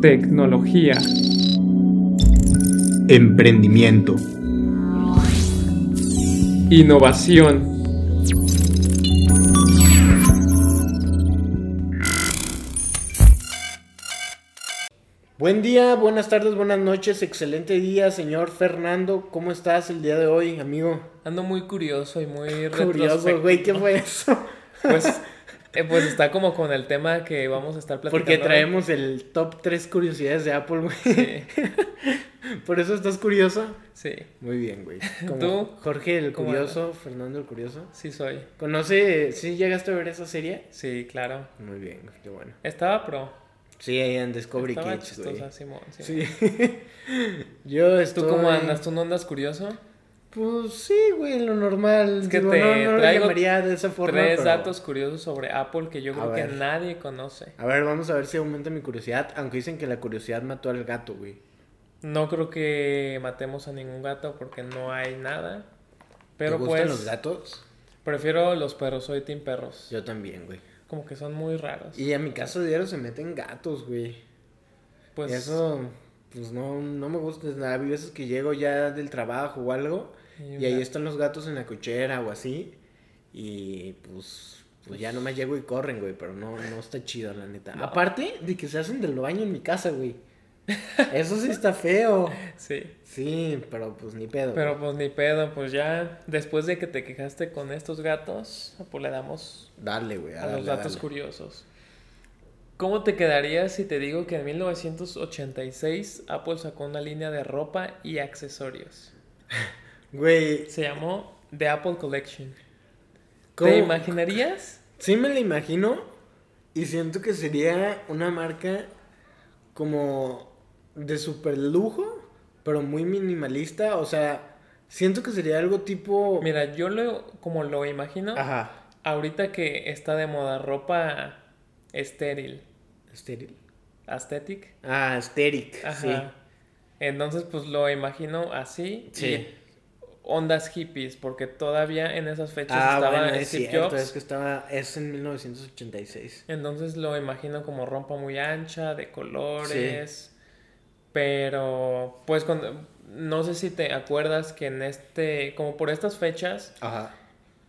Tecnología. Emprendimiento. Innovación. Buen día, buenas tardes, buenas noches, excelente día, señor Fernando. ¿Cómo estás el día de hoy, amigo? Ando muy curioso y muy Curioso, güey, ¿qué fue eso? Pues, eh, pues está como con el tema que vamos a estar platicando. Porque hoy. traemos el top 3 curiosidades de Apple, güey. Sí, ¿Por eso estás curioso? sí, Muy bien, güey. Como ¿Tú? Jorge el ¿Cómo curioso, Fernando el curioso. sí soy. ¿Conoce, sí llegaste a ver esa serie? Sí, claro. Muy bien, qué bueno. Estaba pro. Sí, ahí en Discovery Estaba Kids, güey. chistosa, Simón. sí. Sí. Yo estoy... ¿Tú cómo andas? ¿Tú no andas curioso? Pues sí, güey, lo normal. Es que Digo, te no, no lo traigo llamaría de esa forma. Tres pero- datos curiosos sobre Apple que yo A creo que nadie conoce. A ver, vamos a ver si aumenta mi curiosidad. Aunque dicen que la curiosidad mató al gato, güey. No creo que matemos a ningún gato porque no hay nada. Pero ¿Te gustan pues los gatos? prefiero los perros, soy team perros. Yo también, güey. Como que son muy raros. Y a mi casa diario se meten gatos, güey. pues Y eso, pues no, no me gusta. Hay veces que llego ya del trabajo o algo. Y ahí están los gatos en la cochera o así. Y pues, pues ya nomás llego y corren, güey. Pero no, no está chido, la neta. No. Aparte de que se hacen del baño en mi casa, güey. Eso sí está feo. sí. Sí, pero pues ni pedo. Pero pues ni pedo, pues ya después de que te quejaste con estos gatos, pues le damos Dale, güey. a los datos dale. curiosos. ¿Cómo te quedarías si te digo que en 1986 Apple sacó una línea de ropa y accesorios? Güey, Se llamó The Apple Collection. ¿cómo? ¿Te imaginarías? Sí me la imagino. Y siento que sería una marca como de super lujo, pero muy minimalista. O sea, siento que sería algo tipo. Mira, yo lo como lo imagino, Ajá. ahorita que está de moda ropa estéril, Estéril. aesthetic. Ah, Asteric. Ajá. Sí. Entonces, pues lo imagino así. Sí. y ondas hippies, porque todavía en esas fechas Ah, estaba bueno, es Steve cierto, Jobs. es que estaba, es en 1986. Entonces lo imagino como ropa muy ancha, de colores. Pero, pues, cuando, no sé si te acuerdas que en este, como por estas fechas, Ajá.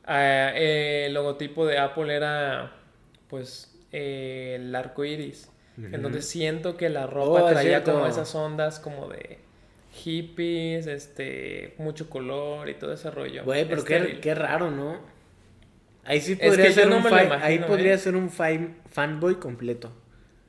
ah, eh, el logotipo de Apple era, pues, eh, el arco iris. Entonces siento que la ropa Oh, traía cierto. como esas ondas como de hippies, este, mucho color y todo ese rollo. Güey, pero qué, qué raro, ¿no? Ahí sí Es podría que yo ser no un imagino, ahí podría ¿eh? ser un fan- fanboy completo.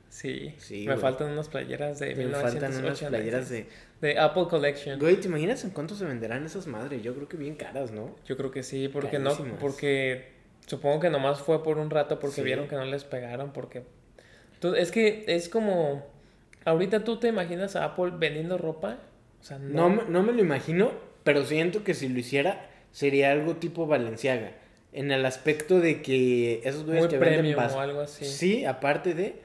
Sí, Sí, me faltan unas playeras de Me faltan unas 1986. playeras de... de Apple Collection. Güey, ¿te imaginas en cuánto se venderán esas madres? Yo creo que bien caras, ¿no? Yo creo que sí, porque no, porque supongo que nomás fue por un rato porque Sí. vieron que no les pegaron, porque tú- es que es como ahorita tú te imaginas a Apple vendiendo ropa, o sea, No, no, me- no me lo imagino, pero siento que si lo hiciera sería algo tipo Valenciaga. En el aspecto de que esos güeyes te venden premium bas- o algo así. Sí, aparte de,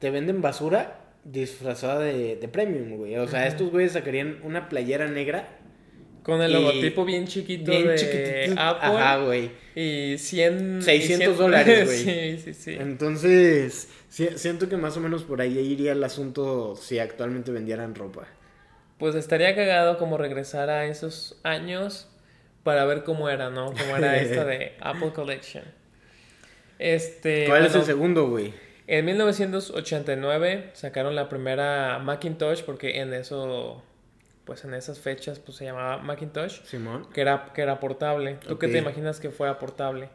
te venden basura disfrazada de, de premium, güey. O sea, estos güeyes sacarían una playera negra. Con el logotipo bien chiquito bien de chiquitito. Apple Ajá, güey. y 100 y 600 100 dólares, güey. sí, sí, sí. Entonces, sí- siento que más o menos por ahí iría el asunto si actualmente vendieran ropa. Pues estaría cagado como regresar a esos años para ver cómo era, ¿no? Cómo era esta de Apple Collection. Este, ¿Cuál es el segundo, güey? En 1989 sacaron la primera Macintosh porque en eso, pues en esas fechas, pues se llamaba Macintosh, Simón. que era, que era portable. ¿Tú qué te imaginas que fuera portable?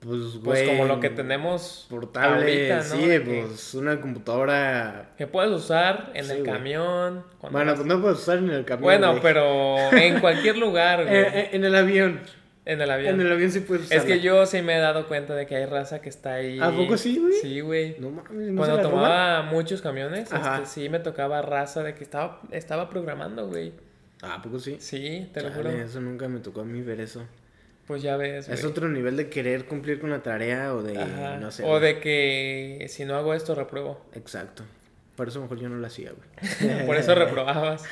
Pues, Pues güey. como lo que tenemos Portable, ahorita, ¿no? sí, que- pues una computadora. Que puedes usar en Sí, el güey. camión. Bueno, vas- pues no puedes usar en el camión. Bueno, güey. pero en cualquier lugar, güey. Eh, eh, en el avión. En el avión. En el avión sí puedes usar. Es que yo sí me he dado cuenta de que hay raza que está ahí. ¿A poco sí, güey? Sí, güey. No mames, no se Cuando la roban? tomaba muchos camiones, este, sí me tocaba raza de que estaba, estaba programando, güey. Ah, ¿a poco sí? Sí, te lo juro. Eso nunca me tocó a mí ver eso. Pues ya ves, Es güey. otro nivel de querer cumplir con la tarea o de. Ajá. No sé. o güey. de que si no hago esto, repruebo. Exacto. Por eso mejor yo no lo hacía, güey. Por eso reprobabas.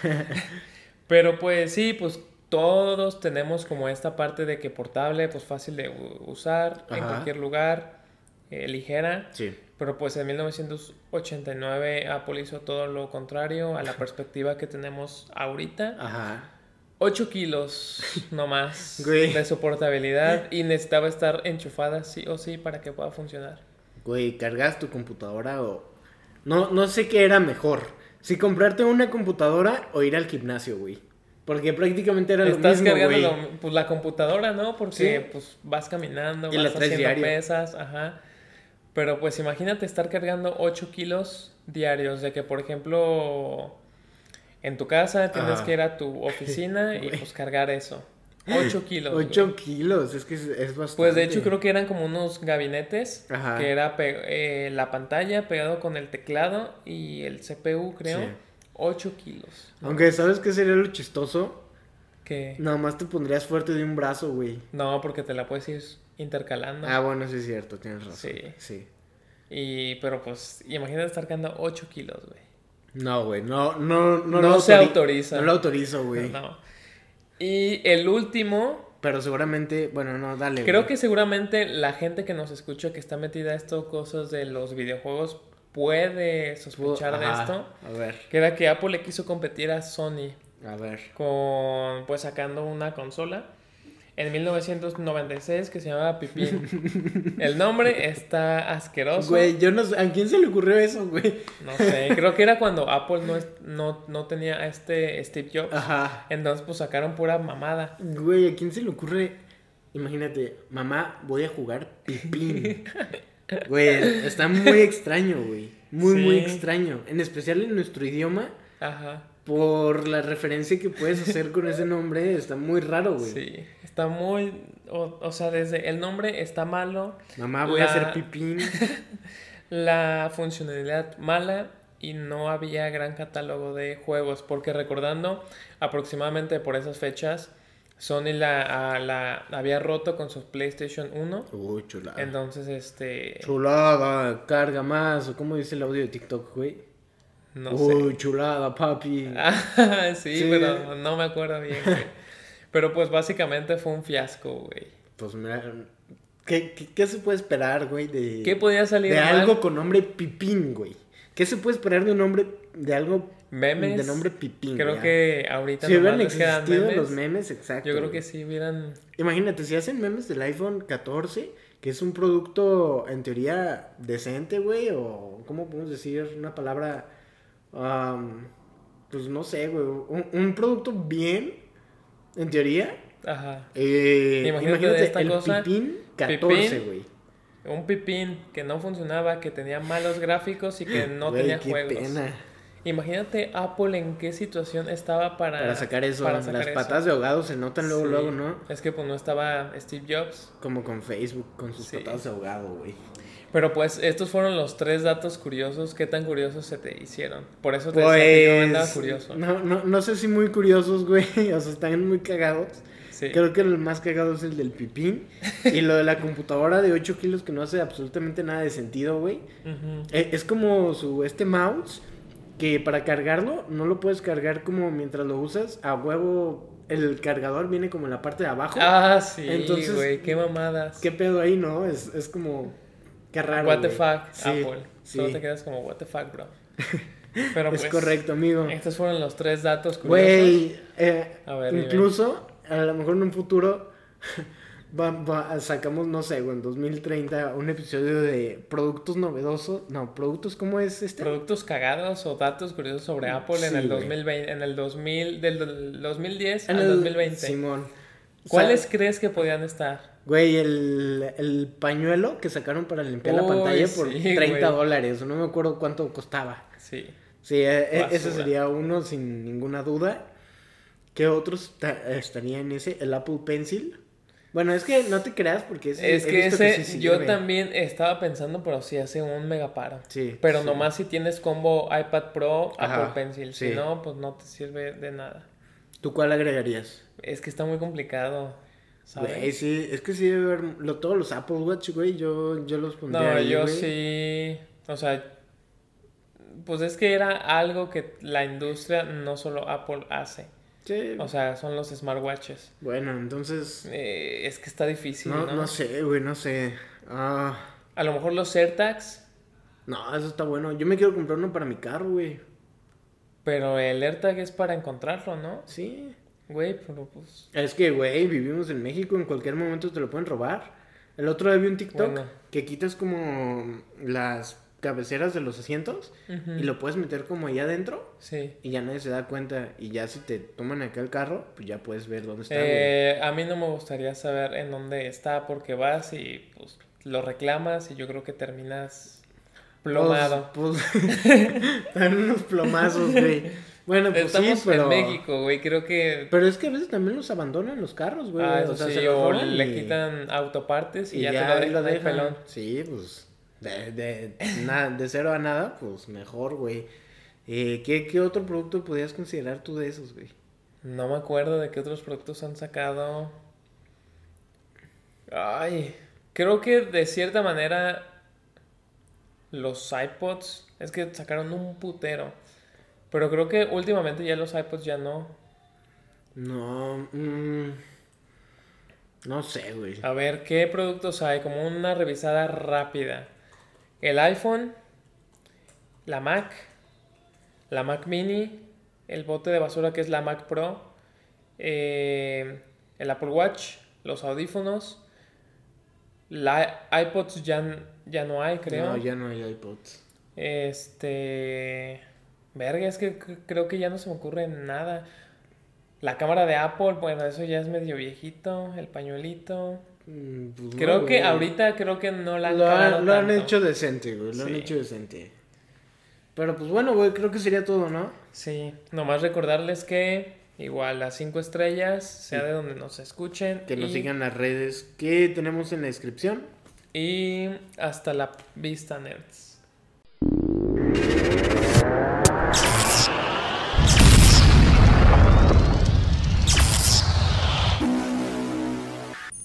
Pero pues sí, pues todos tenemos como esta parte de que portable, pues fácil de usar en cualquier lugar. eh, ligera. Sí. Pero pues en 1989 Apple hizo todo lo contrario a la perspectiva que tenemos ahorita. Ajá. 8 kilos nomás Güey. de soportabilidad y necesitaba estar enchufada sí o sí para que pueda funcionar. Güey, cargas tu computadora o... No, no sé qué era mejor. Si comprarte una computadora o ir al gimnasio, güey. Porque prácticamente era lo Estás mismo, cargando lo- pues, la computadora, ¿no? Porque Sí. pues vas caminando, Y vas haciendo diario. pesas, ajá. Pero pues imagínate estar cargando 8 kilos diarios, de que por ejemplo en tu casa tienes que ir a tu oficina y pues cargar eso. 8 kilos. güey. 8 kilos, es que es, es bastante. Pues de hecho creo que eran como unos gabinetes Ajá. que era eh, la pantalla pegado con el teclado y el CPU, creo. Sí. 8 kilos. Aunque, ¿sabes qué sería lo chistoso? Que Nada más te pondrías fuerte de un brazo, güey. no, porque te la puedes ir intercalando. Ah, bueno, sí es cierto, tienes razón. Sí. Sí. Y, pero pues, imagínate estar cargando 8 kilos, güey. No, güey, no, no, no. No lo se autori- autoriza. No lo autorizo, güey. No. Y el último, Pero seguramente, bueno, no, dale. creo güey. que seguramente la gente que nos escucha que está metida a esto, cosas de los videojuegos, puede sospechar de Ajá, esto. A ver, Que era que Apple le quiso competir a Sony a ver. con, pues sacando una consola en 1996 que se llamaba Pipín. El nombre está asqueroso. Güey, yo no sé, ¿a quién se le ocurrió eso, güey? No sé, creo que era cuando Apple no, no, no tenía a este Steve Jobs. Ajá. Entonces, pues sacaron pura mamada. Güey, ¿a quién se le ocurre? Imagínate, mamá, voy a jugar pipín. Güey, está muy extraño, güey. Muy, muy extraño. En especial en nuestro idioma, Ajá. por la referencia que puedes hacer con ese nombre, está muy raro, güey. Sí. Está muy. O, o sea, desde el nombre está malo, Mamá, voy La- a hacer pipín. la funcionalidad mala y no había gran catálogo de juegos. Porque recordando, aproximadamente por esas fechas, Sony la, a- la había roto con su PlayStation 1. Uy, chulada. Entonces, este. Chulada, carga más. O como dice el audio de TikTok, güey. No sé. Uy, chulada, papi. Ah, sí, Sí. pero no me acuerdo bien, güey. Pero pues básicamente fue un fiasco, güey. Pues mira, ¿qué, qué, qué se puede esperar, güey? De, ¿Qué podía salir de mal? algo con nombre Pipín, güey. ¿Qué se puede esperar de un nombre, de algo Memes. de nombre Pipín? Creo que ahorita Si hubieran existido memes. los memes, exacto. Yo creo que sí hubieran... Imagínate, si hacen memes del iPhone 14, que es un producto en teoría decente, güey, o ¿cómo podemos decir una palabra? Am, pues no sé, güey. Un, un producto bien, en teoría. Ajá. Eh, Imagínate imagínate, esta el cosa, Pipín 14, Pipín, güey. Un pipín que no funcionaba, que tenía malos gráficos y que no Güey, tenía qué juegos. pena. Imagínate Apple en qué situación estaba para... Para sacar eso, para las sacar eso. patas de ahogado se notan luego, Sí. luego, ¿no? Es que pues no estaba Steve Jobs. Como con Facebook, con sus Sí. patadas de ahogado, güey. Pero pues estos fueron los tres datos curiosos. ¿Qué tan curiosos se te hicieron? Por eso te decía que yo andaba Pues, curioso. no, no, no sé si muy curiosos, güey, o sea, están muy cagados. Sí. Creo que el más cagado es el del pipín. y lo de la computadora de 8 kilos que no hace absolutamente nada de sentido, güey. Ujú. Eh, Es como su este mouse que para cargarlo no lo puedes cargar como mientras lo usas. A huevo el cargador viene como en la parte de abajo. Ah, sí, Entonces, güey, qué mamadas. ¿Qué pedo ahí, no? Es, es como... Qué raro, What the fuck, Sí, Apple. Solo sí. te quedas como, what the fuck, bro. Pero Es pues, correcto, amigo. Estos fueron los tres datos curiosos. Güey, eh, A ver, dime. incluso a lo mejor en un futuro va- va- sacamos, no sé, güey, en 2030 un episodio de productos novedosos. No, productos, ¿cómo es este? Productos cagados o datos curiosos sobre Apple en el güey. 2020, en el 2000, del del 2010 En al el- 2020. Simón. O sea, ¿Cuáles crees que podían estar? Güey, el, el pañuelo que sacaron para limpiar la pantalla por sí, 30 güey. dólares. No me acuerdo cuánto costaba. Sí. Sí, eh, eh, ese sería uno sin ninguna duda. ¿Qué otros ta- estarían en ese? El Apple Pencil. Bueno, es que no te creas porque ese, Es que ese, sí yo también estaba pensando, pero sí hace un megaparo. Sí. Pero sí. nomás si tienes combo iPad Pro, Ajá, Apple Pencil. sí. Si no, pues no te sirve de nada. ¿Tú cuál agregarías? Es que está muy complicado, ¿sabes? Güey, sí, es que sí debe haber lo- todos los Apple Watch, güey, yo, yo los pondría No, ahí, yo güey. sí. O sea, pues es que era algo que la industria, no solo Apple, hace. Sí. O sea, son los smartwatches. bueno, entonces... Eh, es que está difícil, No, ¿no? no sé, güey, no sé. Ah, A lo mejor los AirTags, No, eso está bueno. Yo me quiero comprar uno para mi carro, güey. pero el AirTag es para encontrarlo, ¿no? Sí. Güey, pero pues... Es que, güey, vivimos en México, en cualquier momento te lo pueden robar. El otro día vi un TikTok Bueno. que quitas como las cabeceras de los asientos y lo puedes meter como allá adentro Sí. y ya nadie se da cuenta. Y ya si te toman acá el carro, pues ya puedes ver dónde está. Eh, a mí no me gustaría saber en dónde está porque vas y pues lo reclamas y yo creo que terminas plomado. Pues, pues, unos plomazos, güey. Bueno, pues Estamos sí, pero... en México, güey, creo que... Pero es que a veces también los abandonan los carros, güey. Ah, o sea, sí, se los o roban le y- quitan autopartes y, y ya, ya, te lo ahí dejan, ahí pelón. Sí, pues de, de, na- de cero a nada, pues mejor, güey. Eh, ¿qué, ¿Qué otro producto podrías considerar tú de esos, güey? No me acuerdo de qué otros productos han sacado. Ay, creo que de cierta manera los iPods es que sacaron un putero. Pero creo que últimamente ya los iPods ya no. No, mm, no sé, güey. A ver, ¿qué productos hay? Como una revisada rápida. El iPhone, la Mac, la Mac Mini, el bote de basura que es la Mac Pro, eh, el Apple Watch, los audífonos, la iPods ya, ya no hay, creo. No, ya no hay iPods. Este. Verga, es que creo que ya no se me ocurre nada. La cámara de Apple, bueno, eso ya es medio viejito. El pañuelito. Mm, pues no, Creo que ahorita creo que no la han Lo, lo han hecho decente, güey. Lo han hecho decente. Pero pues bueno, güey, creo que sería todo, ¿no? Sí, nomás recordarles que igual las cinco estrellas, sea de donde nos escuchen. Que nos y- sigan las redes que tenemos en la descripción. Y hasta la vista, nerds.